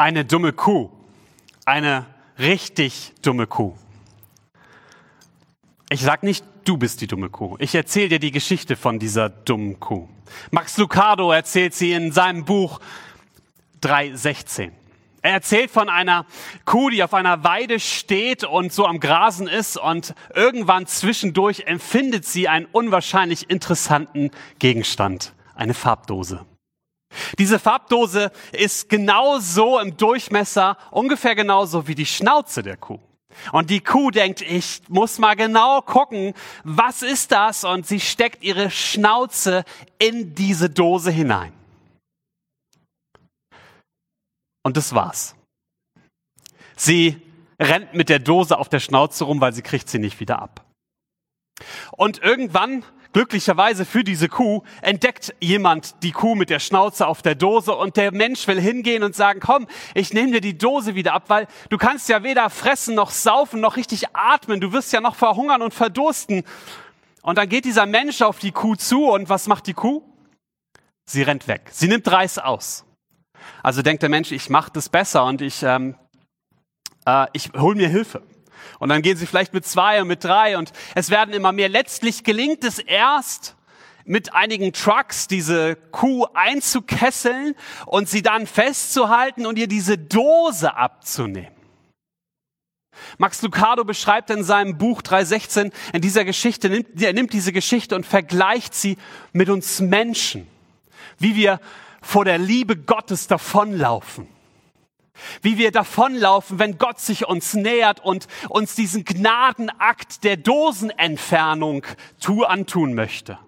Eine dumme Kuh. Eine richtig dumme Kuh. Ich sag nicht, du bist die dumme Kuh. Ich erzähle dir die Geschichte von dieser dummen Kuh. Max Lucado erzählt sie in seinem Buch 316. Er erzählt von einer Kuh, die auf einer Weide steht und so am Grasen ist und irgendwann zwischendurch empfindet sie einen unwahrscheinlich interessanten Gegenstand, eine Farbdose. Diese Farbdose ist genauso im Durchmesser, ungefähr genauso wie die Schnauze der Kuh. Und die Kuh denkt, ich muss mal genau gucken, was ist das? Und sie steckt ihre Schnauze in diese Dose hinein. Und das war's. Sie rennt mit der Dose auf der Schnauze rum, weil sie kriegt sie nicht wieder ab. Und irgendwann Glücklicherweise für diese Kuh entdeckt jemand die Kuh mit der Schnauze auf der Dose und der Mensch will hingehen und sagen, komm, ich nehme dir die Dose wieder ab, weil du kannst ja weder fressen noch saufen noch richtig atmen, du wirst ja noch verhungern und verdursten. Und dann geht dieser Mensch auf die Kuh zu und was macht die Kuh? Sie rennt weg. Sie nimmt Reis aus. Also denkt der Mensch, ich mache das besser und ich, ähm, äh, ich hol mir Hilfe. Und dann gehen sie vielleicht mit zwei und mit drei und es werden immer mehr. Letztlich gelingt es erst, mit einigen Trucks diese Kuh einzukesseln und sie dann festzuhalten und ihr diese Dose abzunehmen. Max Lucado beschreibt in seinem Buch 316 in dieser Geschichte, er nimmt diese Geschichte und vergleicht sie mit uns Menschen, wie wir vor der Liebe Gottes davonlaufen wie wir davonlaufen, wenn Gott sich uns nähert und uns diesen Gnadenakt der Dosenentfernung tu antun möchte.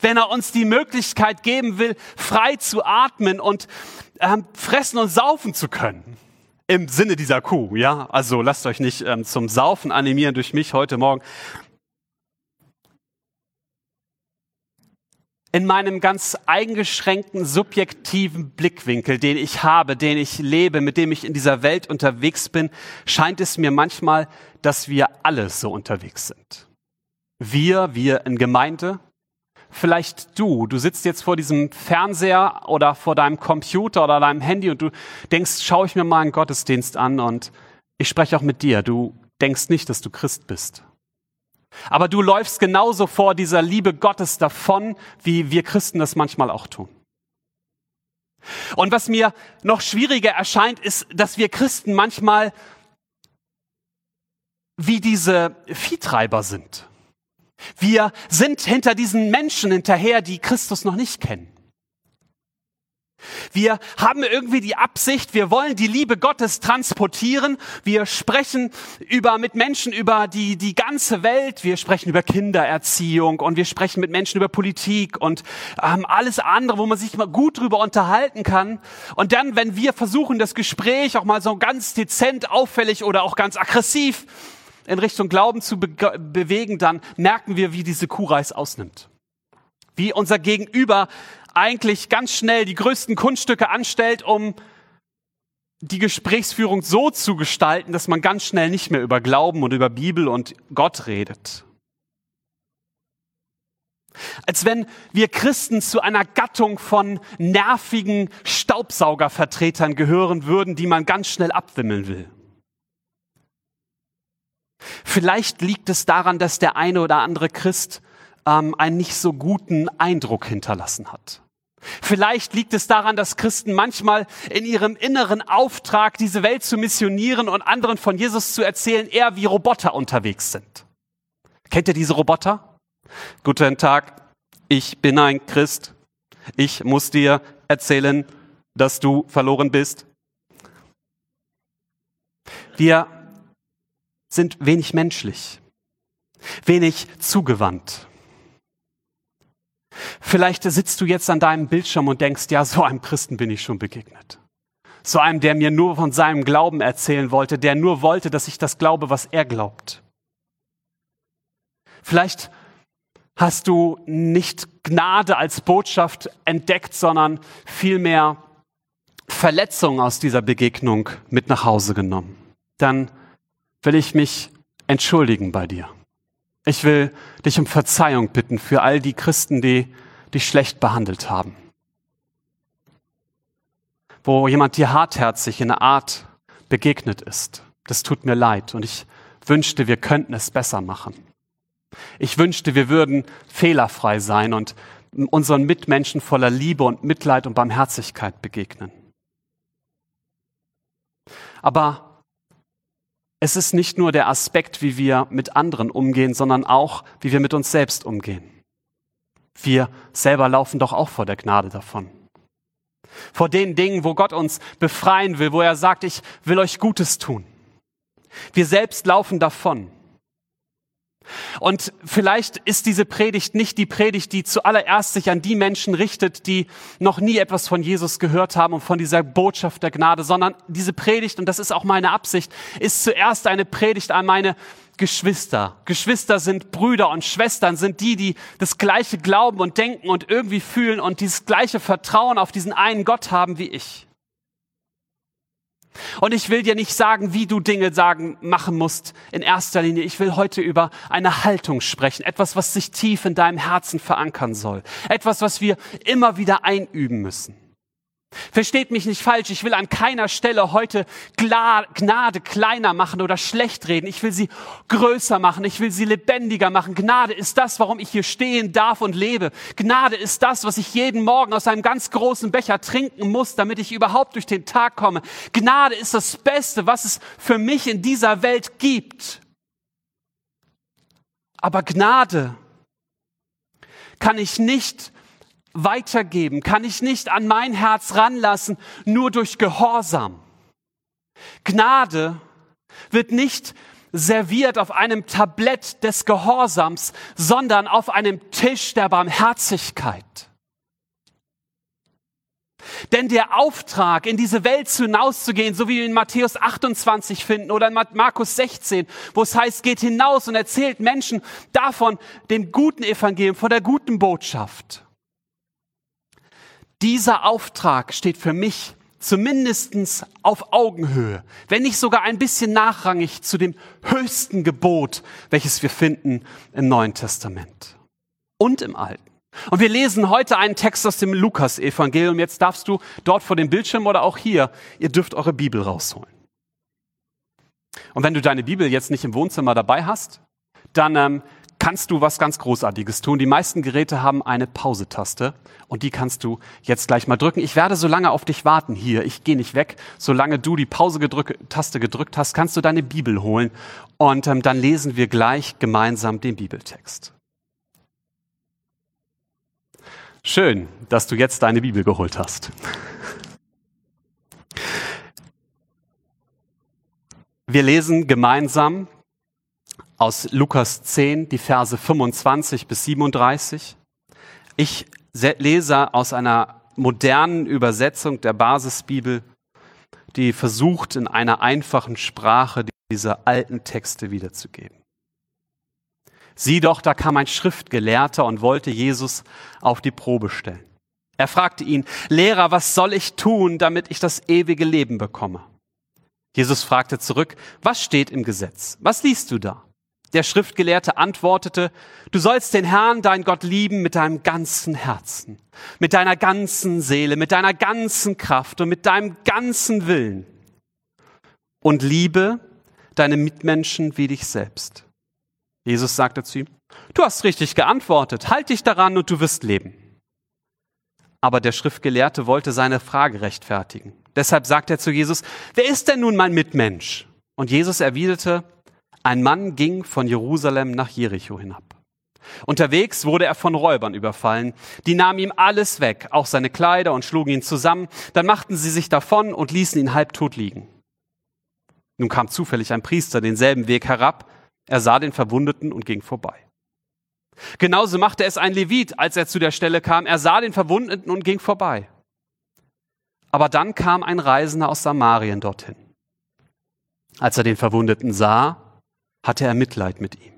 Wenn er uns die Möglichkeit geben will, frei zu atmen und ähm, fressen und saufen zu können. Im Sinne dieser Kuh, ja. Also lasst euch nicht ähm, zum Saufen animieren durch mich heute Morgen. In meinem ganz eingeschränkten subjektiven Blickwinkel, den ich habe, den ich lebe, mit dem ich in dieser Welt unterwegs bin, scheint es mir manchmal, dass wir alle so unterwegs sind. Wir, wir in Gemeinde, vielleicht du, du sitzt jetzt vor diesem Fernseher oder vor deinem Computer oder deinem Handy und du denkst, schaue ich mir mal einen Gottesdienst an und ich spreche auch mit dir. Du denkst nicht, dass du Christ bist. Aber du läufst genauso vor dieser Liebe Gottes davon, wie wir Christen das manchmal auch tun. Und was mir noch schwieriger erscheint, ist, dass wir Christen manchmal wie diese Viehtreiber sind. Wir sind hinter diesen Menschen hinterher, die Christus noch nicht kennen. Wir haben irgendwie die Absicht, wir wollen die Liebe Gottes transportieren. Wir sprechen über, mit Menschen über die, die ganze Welt. Wir sprechen über Kindererziehung und wir sprechen mit Menschen über Politik und ähm, alles andere, wo man sich mal gut drüber unterhalten kann. Und dann, wenn wir versuchen, das Gespräch auch mal so ganz dezent, auffällig oder auch ganz aggressiv in Richtung Glauben zu be bewegen, dann merken wir, wie diese Kuhreis ausnimmt. Wie unser Gegenüber eigentlich ganz schnell die größten Kunststücke anstellt, um die Gesprächsführung so zu gestalten, dass man ganz schnell nicht mehr über Glauben und über Bibel und Gott redet. Als wenn wir Christen zu einer Gattung von nervigen Staubsaugervertretern gehören würden, die man ganz schnell abwimmeln will. Vielleicht liegt es daran, dass der eine oder andere Christ ähm, einen nicht so guten Eindruck hinterlassen hat. Vielleicht liegt es daran, dass Christen manchmal in ihrem inneren Auftrag, diese Welt zu missionieren und anderen von Jesus zu erzählen, eher wie Roboter unterwegs sind. Kennt ihr diese Roboter? Guten Tag, ich bin ein Christ. Ich muss dir erzählen, dass du verloren bist. Wir sind wenig menschlich, wenig zugewandt. Vielleicht sitzt du jetzt an deinem Bildschirm und denkst, ja, so einem Christen bin ich schon begegnet. So einem, der mir nur von seinem Glauben erzählen wollte, der nur wollte, dass ich das glaube, was er glaubt. Vielleicht hast du nicht Gnade als Botschaft entdeckt, sondern vielmehr Verletzung aus dieser Begegnung mit nach Hause genommen. Dann will ich mich entschuldigen bei dir. Ich will dich um Verzeihung bitten für all die Christen, die dich schlecht behandelt haben. wo jemand dir hartherzig in einer Art begegnet ist. Das tut mir leid und ich wünschte, wir könnten es besser machen. Ich wünschte, wir würden fehlerfrei sein und unseren Mitmenschen voller Liebe und Mitleid und Barmherzigkeit begegnen. Aber es ist nicht nur der Aspekt, wie wir mit anderen umgehen, sondern auch, wie wir mit uns selbst umgehen. Wir selber laufen doch auch vor der Gnade davon. Vor den Dingen, wo Gott uns befreien will, wo er sagt, ich will euch Gutes tun. Wir selbst laufen davon. Und vielleicht ist diese Predigt nicht die Predigt, die zuallererst sich an die Menschen richtet, die noch nie etwas von Jesus gehört haben und von dieser Botschaft der Gnade, sondern diese Predigt, und das ist auch meine Absicht, ist zuerst eine Predigt an meine Geschwister. Geschwister sind Brüder und Schwestern, sind die, die das gleiche glauben und denken und irgendwie fühlen und dieses gleiche Vertrauen auf diesen einen Gott haben wie ich. Und ich will dir nicht sagen, wie du Dinge sagen, machen musst in erster Linie. Ich will heute über eine Haltung sprechen. Etwas, was sich tief in deinem Herzen verankern soll. Etwas, was wir immer wieder einüben müssen. Versteht mich nicht falsch, ich will an keiner Stelle heute Gnade kleiner machen oder schlecht reden. Ich will sie größer machen, ich will sie lebendiger machen. Gnade ist das, warum ich hier stehen darf und lebe. Gnade ist das, was ich jeden Morgen aus einem ganz großen Becher trinken muss, damit ich überhaupt durch den Tag komme. Gnade ist das Beste, was es für mich in dieser Welt gibt. Aber Gnade kann ich nicht weitergeben, kann ich nicht an mein Herz ranlassen, nur durch Gehorsam. Gnade wird nicht serviert auf einem Tablett des Gehorsams, sondern auf einem Tisch der Barmherzigkeit. Denn der Auftrag, in diese Welt hinauszugehen, so wie wir in Matthäus 28 finden oder in Markus 16, wo es heißt, geht hinaus und erzählt Menschen davon, dem guten Evangelium, von der guten Botschaft. Dieser Auftrag steht für mich zumindestens auf Augenhöhe, wenn nicht sogar ein bisschen nachrangig zu dem höchsten Gebot, welches wir finden im Neuen Testament und im Alten. Und wir lesen heute einen Text aus dem Lukas-Evangelium. Jetzt darfst du dort vor dem Bildschirm oder auch hier, ihr dürft eure Bibel rausholen. Und wenn du deine Bibel jetzt nicht im Wohnzimmer dabei hast, dann ähm, kannst du was ganz Großartiges tun. Die meisten Geräte haben eine Pause-Taste und die kannst du jetzt gleich mal drücken. Ich werde so lange auf dich warten hier. Ich gehe nicht weg. Solange du die Pause-Taste gedrückt hast, kannst du deine Bibel holen und ähm, dann lesen wir gleich gemeinsam den Bibeltext. Schön, dass du jetzt deine Bibel geholt hast. Wir lesen gemeinsam aus Lukas 10, die Verse 25 bis 37. Ich lese aus einer modernen Übersetzung der Basisbibel, die versucht, in einer einfachen Sprache diese alten Texte wiederzugeben. Sieh doch, da kam ein Schriftgelehrter und wollte Jesus auf die Probe stellen. Er fragte ihn, Lehrer, was soll ich tun, damit ich das ewige Leben bekomme? Jesus fragte zurück, was steht im Gesetz? Was liest du da? Der Schriftgelehrte antwortete, du sollst den Herrn, dein Gott, lieben mit deinem ganzen Herzen, mit deiner ganzen Seele, mit deiner ganzen Kraft und mit deinem ganzen Willen. Und liebe deine Mitmenschen wie dich selbst. Jesus sagte zu ihm, du hast richtig geantwortet, halt dich daran und du wirst leben. Aber der Schriftgelehrte wollte seine Frage rechtfertigen. Deshalb sagte er zu Jesus, wer ist denn nun mein Mitmensch? Und Jesus erwiderte, ein Mann ging von Jerusalem nach Jericho hinab. Unterwegs wurde er von Räubern überfallen. Die nahmen ihm alles weg, auch seine Kleider, und schlugen ihn zusammen. Dann machten sie sich davon und ließen ihn halbtot liegen. Nun kam zufällig ein Priester denselben Weg herab. Er sah den Verwundeten und ging vorbei. Genauso machte es ein Levit, als er zu der Stelle kam. Er sah den Verwundeten und ging vorbei. Aber dann kam ein Reisender aus Samarien dorthin. Als er den Verwundeten sah, hatte er Mitleid mit ihm.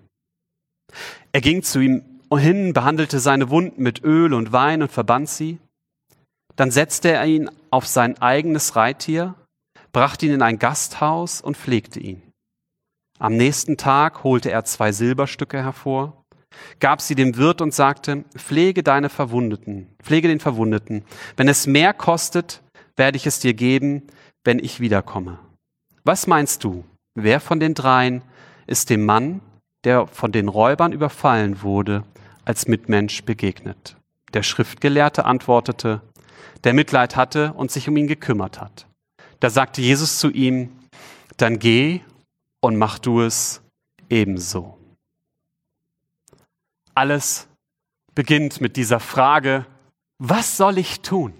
Er ging zu ihm hin, behandelte seine Wunden mit Öl und Wein und verband sie. Dann setzte er ihn auf sein eigenes Reittier, brachte ihn in ein Gasthaus und pflegte ihn. Am nächsten Tag holte er zwei Silberstücke hervor, gab sie dem Wirt und sagte, pflege deine Verwundeten, pflege den Verwundeten. Wenn es mehr kostet, werde ich es dir geben, wenn ich wiederkomme. Was meinst du? Wer von den dreien ist dem Mann, der von den Räubern überfallen wurde, als Mitmensch begegnet? Der Schriftgelehrte antwortete, der Mitleid hatte und sich um ihn gekümmert hat. Da sagte Jesus zu ihm, dann geh und mach du es ebenso. Alles beginnt mit dieser Frage, was soll ich tun?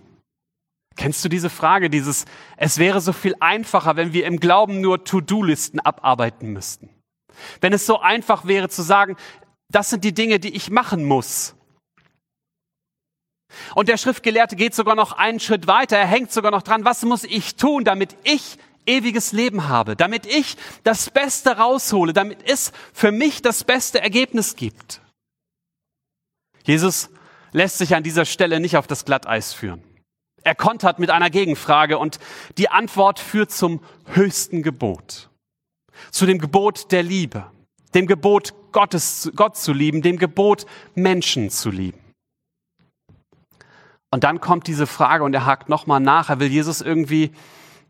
Kennst du diese Frage, dieses, es wäre so viel einfacher, wenn wir im Glauben nur To-Do-Listen abarbeiten müssten. Wenn es so einfach wäre zu sagen, das sind die Dinge, die ich machen muss. Und der Schriftgelehrte geht sogar noch einen Schritt weiter. Er hängt sogar noch dran. Was muss ich tun, damit ich ewiges Leben habe? Damit ich das Beste raushole? Damit es für mich das beste Ergebnis gibt? Jesus lässt sich an dieser Stelle nicht auf das Glatteis führen. Er kontert mit einer Gegenfrage und die Antwort führt zum höchsten Gebot. Zu dem Gebot der Liebe, dem Gebot Gottes, Gott zu lieben, dem Gebot Menschen zu lieben. Und dann kommt diese Frage und er hakt nochmal nach. Er will Jesus irgendwie,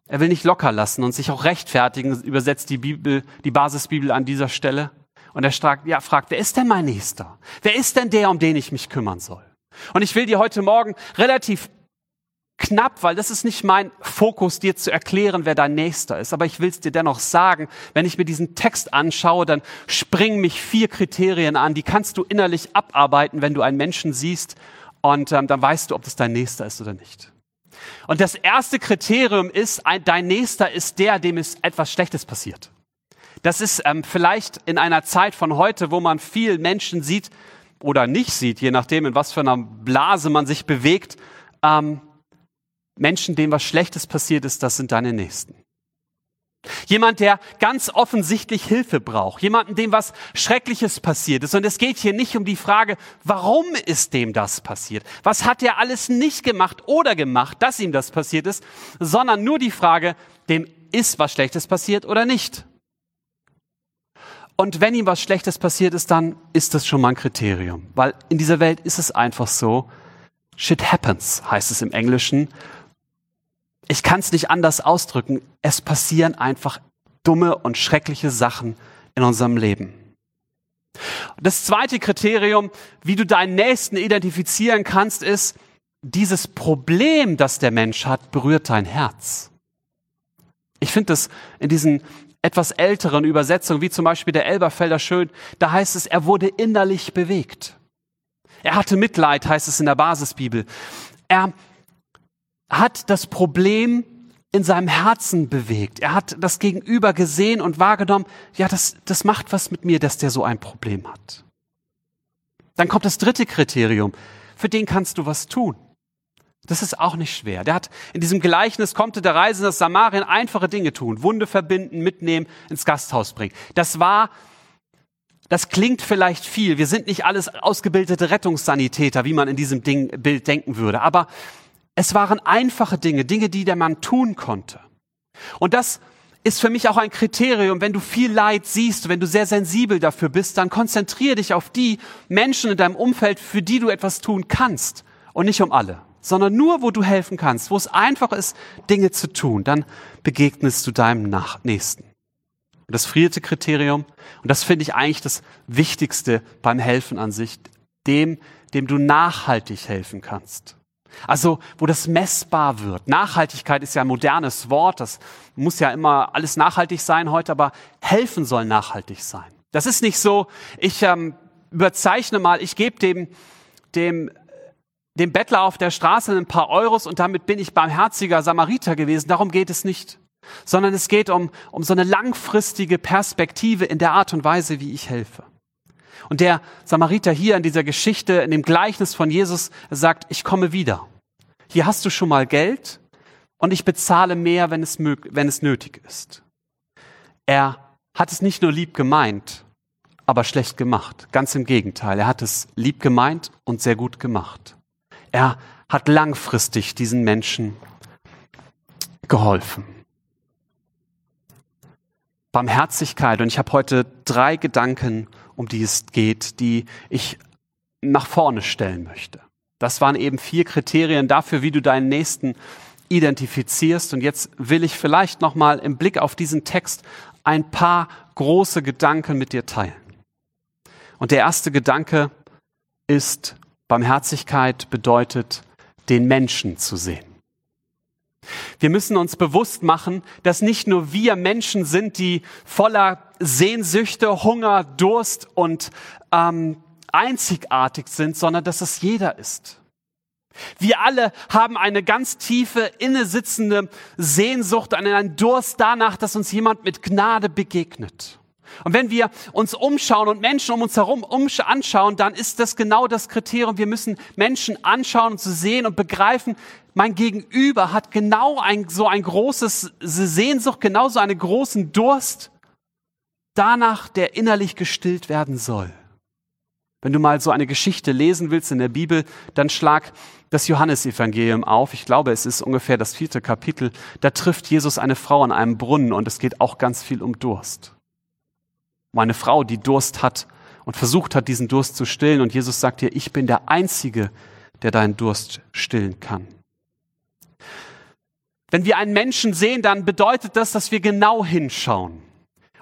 er will nicht locker lassen und sich auch rechtfertigen, übersetzt die Bibel, die Basisbibel an dieser Stelle. Und er fragt, ja, fragt, wer ist denn mein Nächster? Wer ist denn der, um den ich mich kümmern soll? Und ich will dir heute Morgen relativ knapp, weil das ist nicht mein Fokus, dir zu erklären, wer dein Nächster ist. Aber ich will es dir dennoch sagen, wenn ich mir diesen Text anschaue, dann springen mich vier Kriterien an, die kannst du innerlich abarbeiten, wenn du einen Menschen siehst und ähm, dann weißt du, ob das dein Nächster ist oder nicht. Und das erste Kriterium ist, ein, dein Nächster ist der, dem es etwas Schlechtes passiert. Das ist ähm, vielleicht in einer Zeit von heute, wo man viel Menschen sieht oder nicht sieht, je nachdem, in was für einer Blase man sich bewegt, ähm, Menschen, denen was Schlechtes passiert ist, das sind deine Nächsten. Jemand, der ganz offensichtlich Hilfe braucht. Jemanden, dem was Schreckliches passiert ist. Und es geht hier nicht um die Frage, warum ist dem das passiert? Was hat er alles nicht gemacht oder gemacht, dass ihm das passiert ist? Sondern nur die Frage, dem ist was Schlechtes passiert oder nicht? Und wenn ihm was Schlechtes passiert ist, dann ist das schon mal ein Kriterium. Weil in dieser Welt ist es einfach so, shit happens, heißt es im Englischen ich kann es nicht anders ausdrücken, es passieren einfach dumme und schreckliche Sachen in unserem Leben. Das zweite Kriterium, wie du deinen Nächsten identifizieren kannst, ist, dieses Problem, das der Mensch hat, berührt dein Herz. Ich finde das in diesen etwas älteren Übersetzungen, wie zum Beispiel der Elberfelder schön, da heißt es, er wurde innerlich bewegt. Er hatte Mitleid, heißt es in der Basisbibel. Er hat das Problem in seinem Herzen bewegt. Er hat das Gegenüber gesehen und wahrgenommen, ja, das, das macht was mit mir, dass der so ein Problem hat. Dann kommt das dritte Kriterium. Für den kannst du was tun. Das ist auch nicht schwer. Der hat in diesem Gleichnis konnte der Reisende aus Samarien einfache Dinge tun. Wunde verbinden, mitnehmen, ins Gasthaus bringen. Das war, das klingt vielleicht viel. Wir sind nicht alles ausgebildete Rettungssanitäter, wie man in diesem Ding, Bild denken würde. Aber es waren einfache Dinge, Dinge, die der Mann tun konnte. Und das ist für mich auch ein Kriterium. Wenn du viel Leid siehst, wenn du sehr sensibel dafür bist, dann konzentriere dich auf die Menschen in deinem Umfeld, für die du etwas tun kannst und nicht um alle, sondern nur, wo du helfen kannst, wo es einfach ist, Dinge zu tun. Dann begegnest du deinem Nach Nächsten. Und das vierte Kriterium, und das finde ich eigentlich das Wichtigste beim Helfen an sich, dem, dem du nachhaltig helfen kannst. Also, wo das messbar wird. Nachhaltigkeit ist ja ein modernes Wort. Das muss ja immer alles nachhaltig sein heute, aber helfen soll nachhaltig sein. Das ist nicht so, ich ähm, überzeichne mal, ich gebe dem, dem, dem Bettler auf der Straße ein paar Euros und damit bin ich barmherziger Samariter gewesen. Darum geht es nicht. Sondern es geht um, um so eine langfristige Perspektive in der Art und Weise, wie ich helfe. Und der Samariter hier in dieser Geschichte, in dem Gleichnis von Jesus, sagt, ich komme wieder. Hier hast du schon mal Geld und ich bezahle mehr, wenn es, wenn es nötig ist. Er hat es nicht nur lieb gemeint, aber schlecht gemacht. Ganz im Gegenteil. Er hat es lieb gemeint und sehr gut gemacht. Er hat langfristig diesen Menschen geholfen. Barmherzigkeit. Und ich habe heute drei Gedanken, um die es geht, die ich nach vorne stellen möchte. Das waren eben vier Kriterien dafür, wie du deinen Nächsten identifizierst. Und jetzt will ich vielleicht noch mal im Blick auf diesen Text ein paar große Gedanken mit dir teilen. Und der erste Gedanke ist, Barmherzigkeit bedeutet, den Menschen zu sehen. Wir müssen uns bewusst machen, dass nicht nur wir Menschen sind, die voller Sehnsüchte, Hunger, Durst und ähm, einzigartig sind, sondern dass es jeder ist. Wir alle haben eine ganz tiefe, innesitzende Sehnsucht, einen Durst danach, dass uns jemand mit Gnade begegnet. Und wenn wir uns umschauen und Menschen um uns herum anschauen, dann ist das genau das Kriterium. Wir müssen Menschen anschauen und zu sehen und begreifen, mein Gegenüber hat genau ein, so ein großes Sehnsucht, genauso einen großen Durst danach, der innerlich gestillt werden soll. Wenn du mal so eine Geschichte lesen willst in der Bibel, dann schlag das Johannesevangelium auf. Ich glaube, es ist ungefähr das vierte Kapitel. Da trifft Jesus eine Frau an einem Brunnen und es geht auch ganz viel um Durst. Um eine Frau, die Durst hat und versucht hat, diesen Durst zu stillen. Und Jesus sagt ihr, ich bin der Einzige, der deinen Durst stillen kann. Wenn wir einen Menschen sehen, dann bedeutet das, dass wir genau hinschauen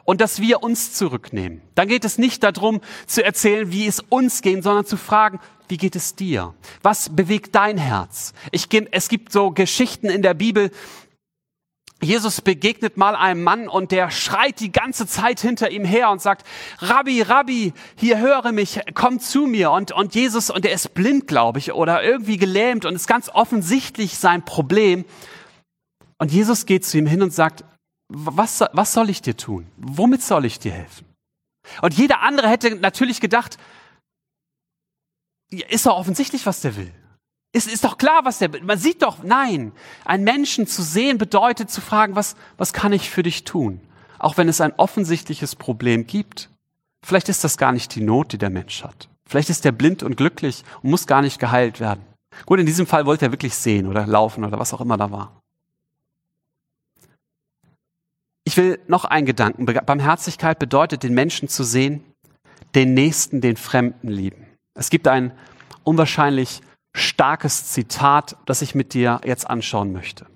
und dass wir uns zurücknehmen. Dann geht es nicht darum zu erzählen, wie es uns geht, sondern zu fragen, wie geht es dir? Was bewegt dein Herz? Ich, es gibt so Geschichten in der Bibel, Jesus begegnet mal einem Mann und der schreit die ganze Zeit hinter ihm her und sagt, Rabbi, Rabbi, hier höre mich, komm zu mir. Und, und Jesus, und er ist blind, glaube ich, oder irgendwie gelähmt und ist ganz offensichtlich sein Problem. Und Jesus geht zu ihm hin und sagt, was, was soll ich dir tun? Womit soll ich dir helfen? Und jeder andere hätte natürlich gedacht, ist doch offensichtlich, was der will. Ist, ist doch klar, was der, man sieht doch, nein, einen Menschen zu sehen bedeutet zu fragen, was, was kann ich für dich tun? Auch wenn es ein offensichtliches Problem gibt. Vielleicht ist das gar nicht die Not, die der Mensch hat. Vielleicht ist er blind und glücklich und muss gar nicht geheilt werden. Gut, in diesem Fall wollte er wirklich sehen oder laufen oder was auch immer da war. Ich will noch einen Gedanken. Barmherzigkeit bedeutet, den Menschen zu sehen, den Nächsten, den Fremden lieben. Es gibt ein unwahrscheinlich starkes Zitat, das ich mit dir jetzt anschauen möchte.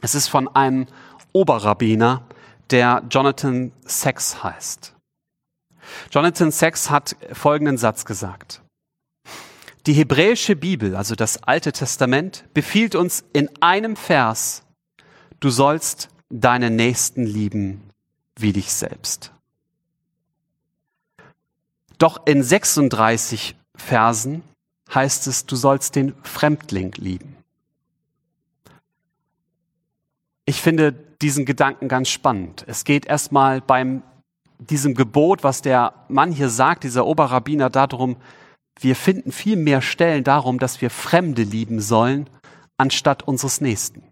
Es ist von einem Oberrabbiner, der Jonathan Sachs heißt. Jonathan Sachs hat folgenden Satz gesagt. Die hebräische Bibel, also das Alte Testament, befiehlt uns in einem Vers, du sollst deinen Nächsten lieben wie dich selbst. Doch in 36 Versen heißt es, du sollst den Fremdling lieben. Ich finde diesen Gedanken ganz spannend. Es geht erstmal beim diesem Gebot, was der Mann hier sagt, dieser Oberrabbiner, darum, wir finden viel mehr Stellen darum, dass wir Fremde lieben sollen, anstatt unseres Nächsten.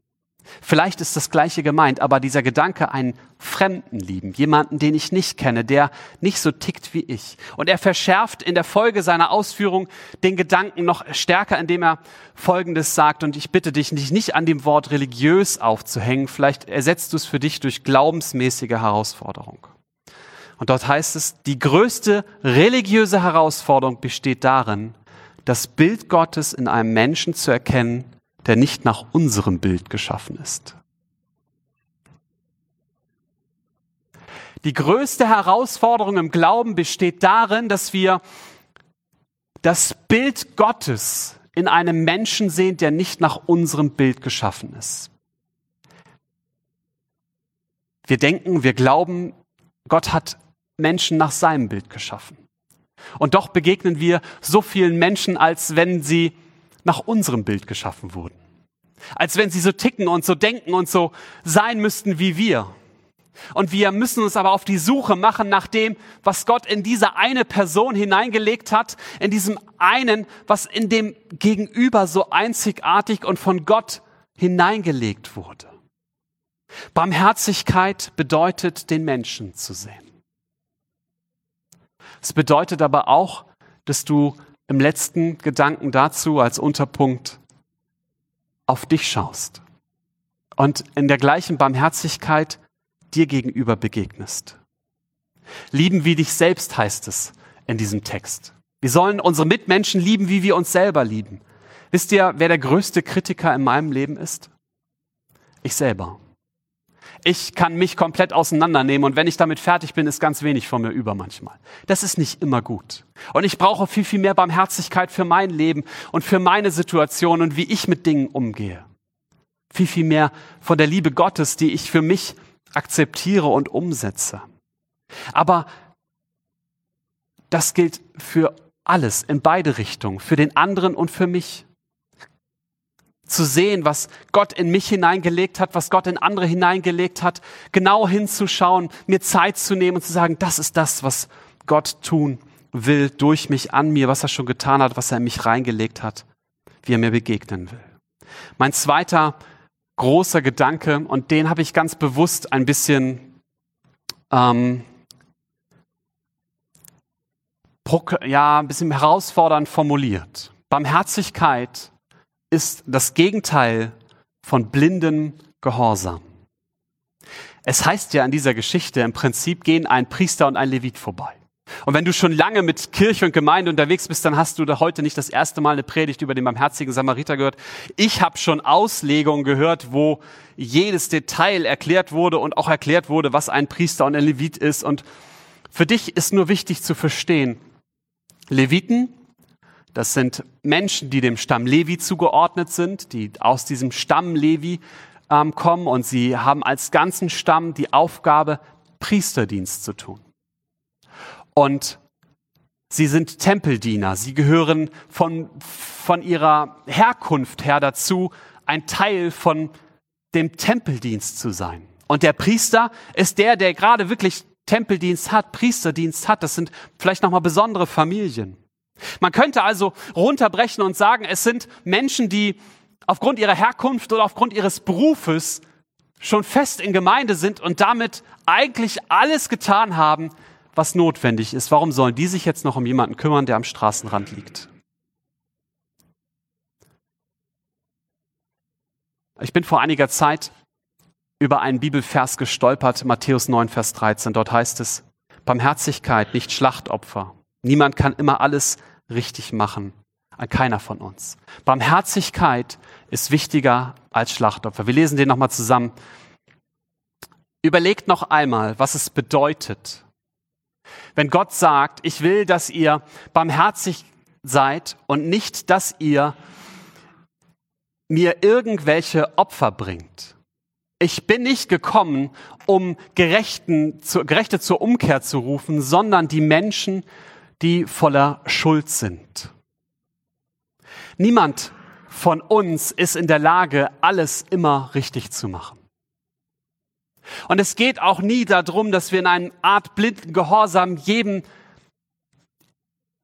Vielleicht ist das Gleiche gemeint, aber dieser Gedanke, einen Fremden lieben, jemanden, den ich nicht kenne, der nicht so tickt wie ich. Und er verschärft in der Folge seiner Ausführung den Gedanken noch stärker, indem er Folgendes sagt. Und ich bitte dich, dich nicht an dem Wort religiös aufzuhängen. Vielleicht ersetzt du es für dich durch glaubensmäßige Herausforderung. Und dort heißt es, die größte religiöse Herausforderung besteht darin, das Bild Gottes in einem Menschen zu erkennen, der nicht nach unserem Bild geschaffen ist. Die größte Herausforderung im Glauben besteht darin, dass wir das Bild Gottes in einem Menschen sehen, der nicht nach unserem Bild geschaffen ist. Wir denken, wir glauben, Gott hat Menschen nach seinem Bild geschaffen. Und doch begegnen wir so vielen Menschen, als wenn sie nach unserem Bild geschaffen wurden. Als wenn sie so ticken und so denken und so sein müssten wie wir. Und wir müssen uns aber auf die Suche machen nach dem, was Gott in diese eine Person hineingelegt hat, in diesem einen, was in dem Gegenüber so einzigartig und von Gott hineingelegt wurde. Barmherzigkeit bedeutet, den Menschen zu sehen. Es bedeutet aber auch, dass du im letzten Gedanken dazu als Unterpunkt auf dich schaust und in der gleichen Barmherzigkeit dir gegenüber begegnest. Lieben wie dich selbst heißt es in diesem Text. Wir sollen unsere Mitmenschen lieben, wie wir uns selber lieben. Wisst ihr, wer der größte Kritiker in meinem Leben ist? Ich selber. Ich kann mich komplett auseinandernehmen und wenn ich damit fertig bin, ist ganz wenig von mir über manchmal. Das ist nicht immer gut. Und ich brauche viel, viel mehr Barmherzigkeit für mein Leben und für meine Situation und wie ich mit Dingen umgehe. Viel, viel mehr von der Liebe Gottes, die ich für mich akzeptiere und umsetze. Aber das gilt für alles in beide Richtungen, für den anderen und für mich zu sehen, was Gott in mich hineingelegt hat, was Gott in andere hineingelegt hat, genau hinzuschauen, mir Zeit zu nehmen und zu sagen, das ist das, was Gott tun will durch mich, an mir, was er schon getan hat, was er in mich reingelegt hat, wie er mir begegnen will. Mein zweiter großer Gedanke, und den habe ich ganz bewusst ein bisschen ähm, ja, ein bisschen herausfordernd formuliert. Barmherzigkeit ist das Gegenteil von blindem Gehorsam. Es heißt ja in dieser Geschichte, im Prinzip gehen ein Priester und ein Levit vorbei. Und wenn du schon lange mit Kirche und Gemeinde unterwegs bist, dann hast du da heute nicht das erste Mal eine Predigt über den barmherzigen Samariter gehört. Ich habe schon Auslegungen gehört, wo jedes Detail erklärt wurde und auch erklärt wurde, was ein Priester und ein Levit ist. Und für dich ist nur wichtig zu verstehen, Leviten das sind Menschen, die dem Stamm Levi zugeordnet sind, die aus diesem Stamm Levi ähm, kommen und sie haben als ganzen Stamm die Aufgabe, Priesterdienst zu tun. Und sie sind Tempeldiener. Sie gehören von, von ihrer Herkunft her dazu, ein Teil von dem Tempeldienst zu sein. Und der Priester ist der, der gerade wirklich Tempeldienst hat, Priesterdienst hat. Das sind vielleicht nochmal besondere Familien. Man könnte also runterbrechen und sagen, es sind Menschen, die aufgrund ihrer Herkunft oder aufgrund ihres Berufes schon fest in Gemeinde sind und damit eigentlich alles getan haben, was notwendig ist. Warum sollen die sich jetzt noch um jemanden kümmern, der am Straßenrand liegt? Ich bin vor einiger Zeit über einen Bibelvers gestolpert, Matthäus 9, Vers 13. Dort heißt es, Barmherzigkeit, nicht Schlachtopfer. Niemand kann immer alles richtig machen. Keiner von uns. Barmherzigkeit ist wichtiger als Schlachtopfer. Wir lesen den nochmal zusammen. Überlegt noch einmal, was es bedeutet, wenn Gott sagt, ich will, dass ihr barmherzig seid und nicht, dass ihr mir irgendwelche Opfer bringt. Ich bin nicht gekommen, um Gerechten, Gerechte zur Umkehr zu rufen, sondern die Menschen, die voller Schuld sind. Niemand von uns ist in der Lage, alles immer richtig zu machen. Und es geht auch nie darum, dass wir in einer Art blinden Gehorsam jedem,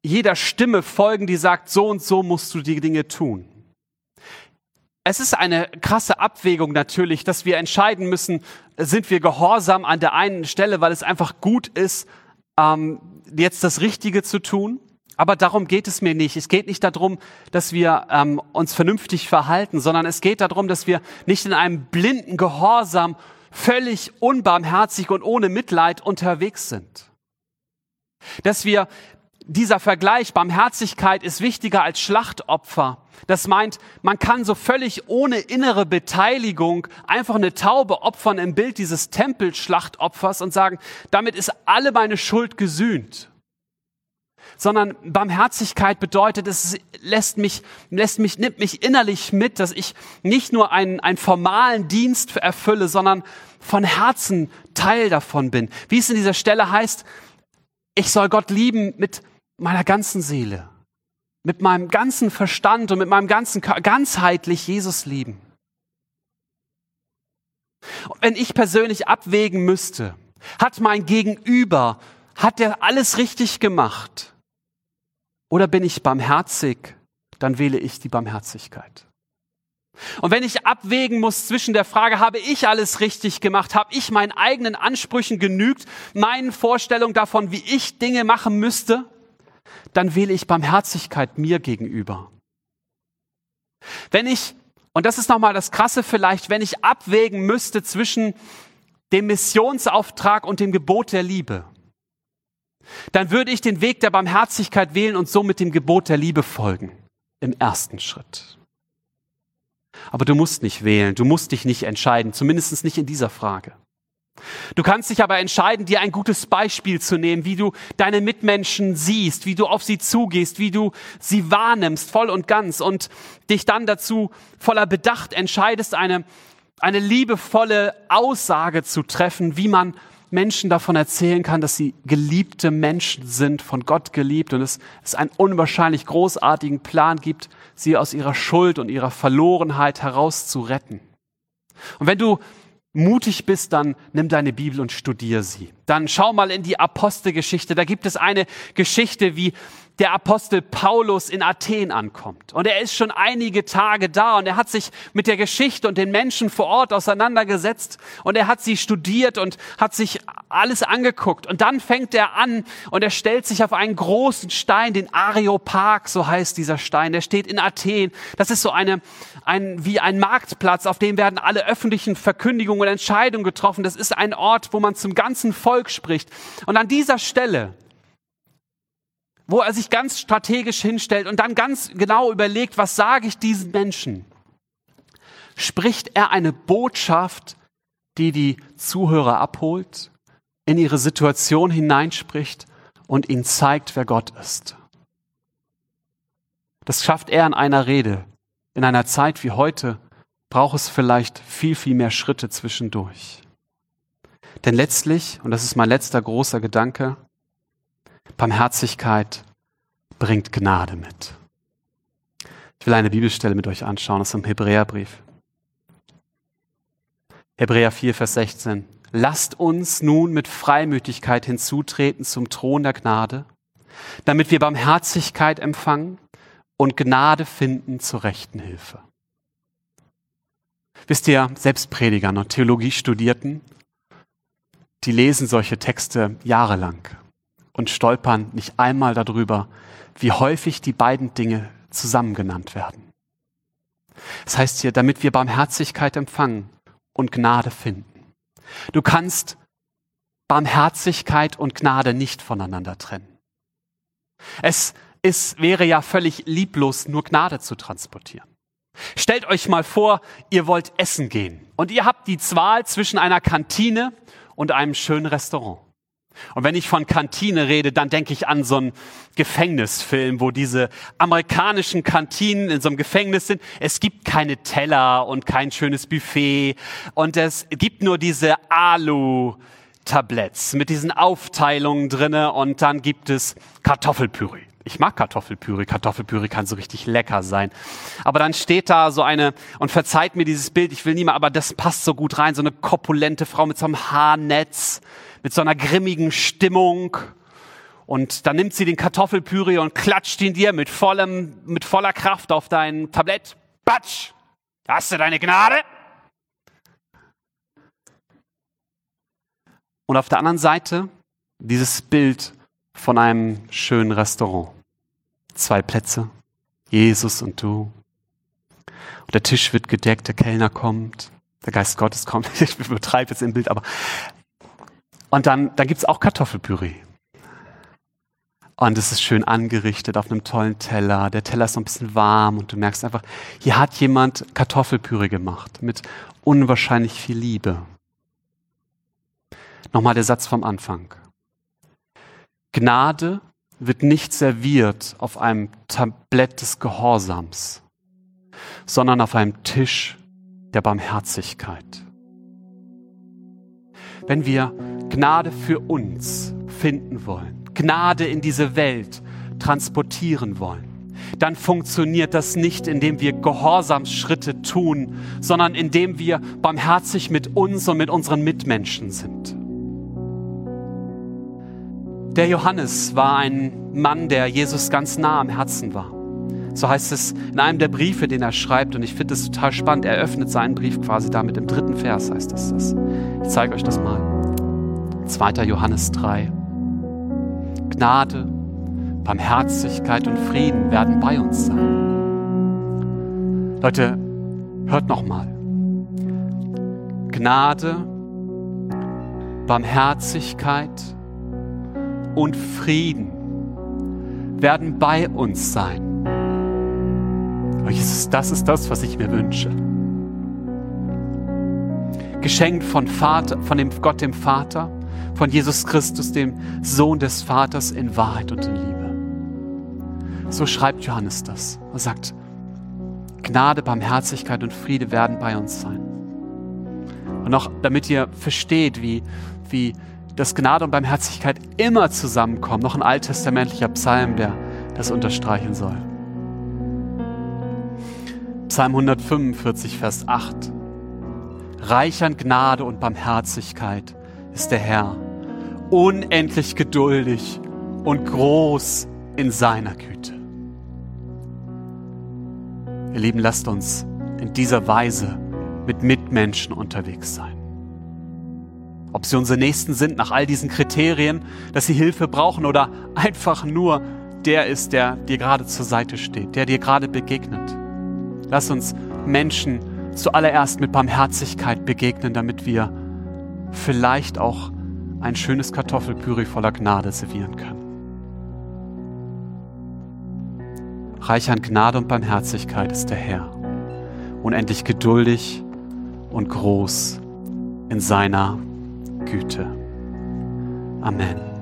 jeder Stimme folgen, die sagt, so und so musst du die Dinge tun. Es ist eine krasse Abwägung natürlich, dass wir entscheiden müssen, sind wir gehorsam an der einen Stelle, weil es einfach gut ist, ähm, jetzt das Richtige zu tun. Aber darum geht es mir nicht. Es geht nicht darum, dass wir ähm, uns vernünftig verhalten, sondern es geht darum, dass wir nicht in einem blinden Gehorsam völlig unbarmherzig und ohne Mitleid unterwegs sind. Dass wir dieser Vergleich, Barmherzigkeit ist wichtiger als Schlachtopfer. Das meint, man kann so völlig ohne innere Beteiligung einfach eine Taube opfern im Bild dieses Tempelschlachtopfers und sagen, damit ist alle meine Schuld gesühnt. Sondern Barmherzigkeit bedeutet, es lässt mich, lässt mich, nimmt mich innerlich mit, dass ich nicht nur einen, einen formalen Dienst erfülle, sondern von Herzen Teil davon bin. Wie es in dieser Stelle heißt, ich soll Gott lieben mit meiner ganzen Seele, mit meinem ganzen Verstand und mit meinem ganzen ganzheitlich Jesus lieben. Und wenn ich persönlich abwägen müsste, hat mein Gegenüber, hat der alles richtig gemacht? Oder bin ich barmherzig? Dann wähle ich die Barmherzigkeit. Und wenn ich abwägen muss zwischen der Frage, habe ich alles richtig gemacht, habe ich meinen eigenen Ansprüchen genügt, meinen Vorstellungen davon, wie ich Dinge machen müsste, dann wähle ich Barmherzigkeit mir gegenüber. Wenn ich, und das ist nochmal das Krasse vielleicht, wenn ich abwägen müsste zwischen dem Missionsauftrag und dem Gebot der Liebe, dann würde ich den Weg der Barmherzigkeit wählen und somit dem Gebot der Liebe folgen im ersten Schritt. Aber du musst nicht wählen, du musst dich nicht entscheiden, zumindest nicht in dieser Frage. Du kannst dich aber entscheiden, dir ein gutes Beispiel zu nehmen, wie du deine Mitmenschen siehst, wie du auf sie zugehst, wie du sie wahrnimmst, voll und ganz und dich dann dazu voller Bedacht entscheidest, eine, eine liebevolle Aussage zu treffen, wie man Menschen davon erzählen kann, dass sie geliebte Menschen sind, von Gott geliebt und es, es einen unwahrscheinlich großartigen Plan gibt, sie aus ihrer Schuld und ihrer Verlorenheit herauszuretten. Und wenn du mutig bist, dann nimm deine Bibel und studier sie. Dann schau mal in die Apostelgeschichte. Da gibt es eine Geschichte, wie der Apostel Paulus in Athen ankommt. Und er ist schon einige Tage da und er hat sich mit der Geschichte und den Menschen vor Ort auseinandergesetzt und er hat sie studiert und hat sich alles angeguckt. Und dann fängt er an und er stellt sich auf einen großen Stein, den Areopag, so heißt dieser Stein. Der steht in Athen. Das ist so eine, ein, wie ein Marktplatz, auf dem werden alle öffentlichen Verkündigungen und Entscheidungen getroffen. Das ist ein Ort, wo man zum ganzen Volk spricht. Und an dieser Stelle wo er sich ganz strategisch hinstellt und dann ganz genau überlegt, was sage ich diesen Menschen, spricht er eine Botschaft, die die Zuhörer abholt, in ihre Situation hineinspricht und ihnen zeigt, wer Gott ist. Das schafft er in einer Rede. In einer Zeit wie heute braucht es vielleicht viel, viel mehr Schritte zwischendurch. Denn letztlich, und das ist mein letzter großer Gedanke, Barmherzigkeit bringt Gnade mit. Ich will eine Bibelstelle mit euch anschauen aus dem Hebräerbrief. Hebräer 4, Vers 16. Lasst uns nun mit Freimütigkeit hinzutreten zum Thron der Gnade, damit wir Barmherzigkeit empfangen und Gnade finden zur rechten Hilfe. Wisst ihr, selbst Prediger und Theologiestudierten, die lesen solche Texte jahrelang und stolpern nicht einmal darüber, wie häufig die beiden Dinge zusammen genannt werden. Das heißt hier, damit wir Barmherzigkeit empfangen und Gnade finden. Du kannst Barmherzigkeit und Gnade nicht voneinander trennen. Es ist, wäre ja völlig lieblos, nur Gnade zu transportieren. Stellt euch mal vor, ihr wollt essen gehen und ihr habt die Wahl zwischen einer Kantine und einem schönen Restaurant. Und wenn ich von Kantine rede, dann denke ich an so einen Gefängnisfilm, wo diese amerikanischen Kantinen in so einem Gefängnis sind. Es gibt keine Teller und kein schönes Buffet und es gibt nur diese Alu-Tabletts mit diesen Aufteilungen drinne und dann gibt es Kartoffelpüree. Ich mag Kartoffelpüree. Kartoffelpüree kann so richtig lecker sein. Aber dann steht da so eine, und verzeiht mir dieses Bild, ich will nie mehr, aber das passt so gut rein, so eine korpulente Frau mit so einem Haarnetz mit so einer grimmigen Stimmung. Und dann nimmt sie den Kartoffelpüree und klatscht ihn dir mit, vollem, mit voller Kraft auf dein Tablett. Batsch! Hast du deine Gnade? Und auf der anderen Seite dieses Bild von einem schönen Restaurant. Zwei Plätze, Jesus und du. Und der Tisch wird gedeckt, der Kellner kommt, der Geist Gottes kommt. Ich übertreibe jetzt im Bild, aber und dann, dann gibt es auch Kartoffelpüree. Und es ist schön angerichtet auf einem tollen Teller. Der Teller ist noch ein bisschen warm und du merkst einfach, hier hat jemand Kartoffelpüree gemacht mit unwahrscheinlich viel Liebe. Nochmal der Satz vom Anfang. Gnade wird nicht serviert auf einem Tablett des Gehorsams, sondern auf einem Tisch der Barmherzigkeit. Wenn wir Gnade für uns finden wollen, Gnade in diese Welt transportieren wollen, dann funktioniert das nicht, indem wir Gehorsamsschritte tun, sondern indem wir barmherzig mit uns und mit unseren Mitmenschen sind. Der Johannes war ein Mann, der Jesus ganz nah am Herzen war. So heißt es in einem der Briefe, den er schreibt, und ich finde es total spannend. Er öffnet seinen Brief quasi damit im dritten Vers, heißt es das. Ich zeige euch das mal. 2. Johannes 3. Gnade, Barmherzigkeit und Frieden werden bei uns sein. Leute, hört noch mal. Gnade, Barmherzigkeit und Frieden werden bei uns sein. Das ist das, was ich mir wünsche. geschenkt von Vater, von dem Gott dem Vater, von Jesus Christus, dem Sohn des Vaters in Wahrheit und in Liebe. So schreibt Johannes das. Er sagt, Gnade, Barmherzigkeit und Friede werden bei uns sein. Und auch damit ihr versteht, wie, wie das Gnade und Barmherzigkeit immer zusammenkommen, noch ein alttestamentlicher Psalm, der das unterstreichen soll. Psalm 145, Vers 8. Reich an Gnade und Barmherzigkeit ist der Herr, unendlich geduldig und groß in seiner Güte. Ihr Lieben, lasst uns in dieser Weise mit Mitmenschen unterwegs sein. Ob sie unsere Nächsten sind nach all diesen Kriterien, dass sie Hilfe brauchen oder einfach nur der ist, der dir gerade zur Seite steht, der dir gerade begegnet. Lass uns Menschen zuallererst mit Barmherzigkeit begegnen, damit wir vielleicht auch ein schönes Kartoffelpüree voller Gnade servieren können. Reich an Gnade und Barmherzigkeit ist der Herr, unendlich geduldig und groß in seiner Güte. Amen.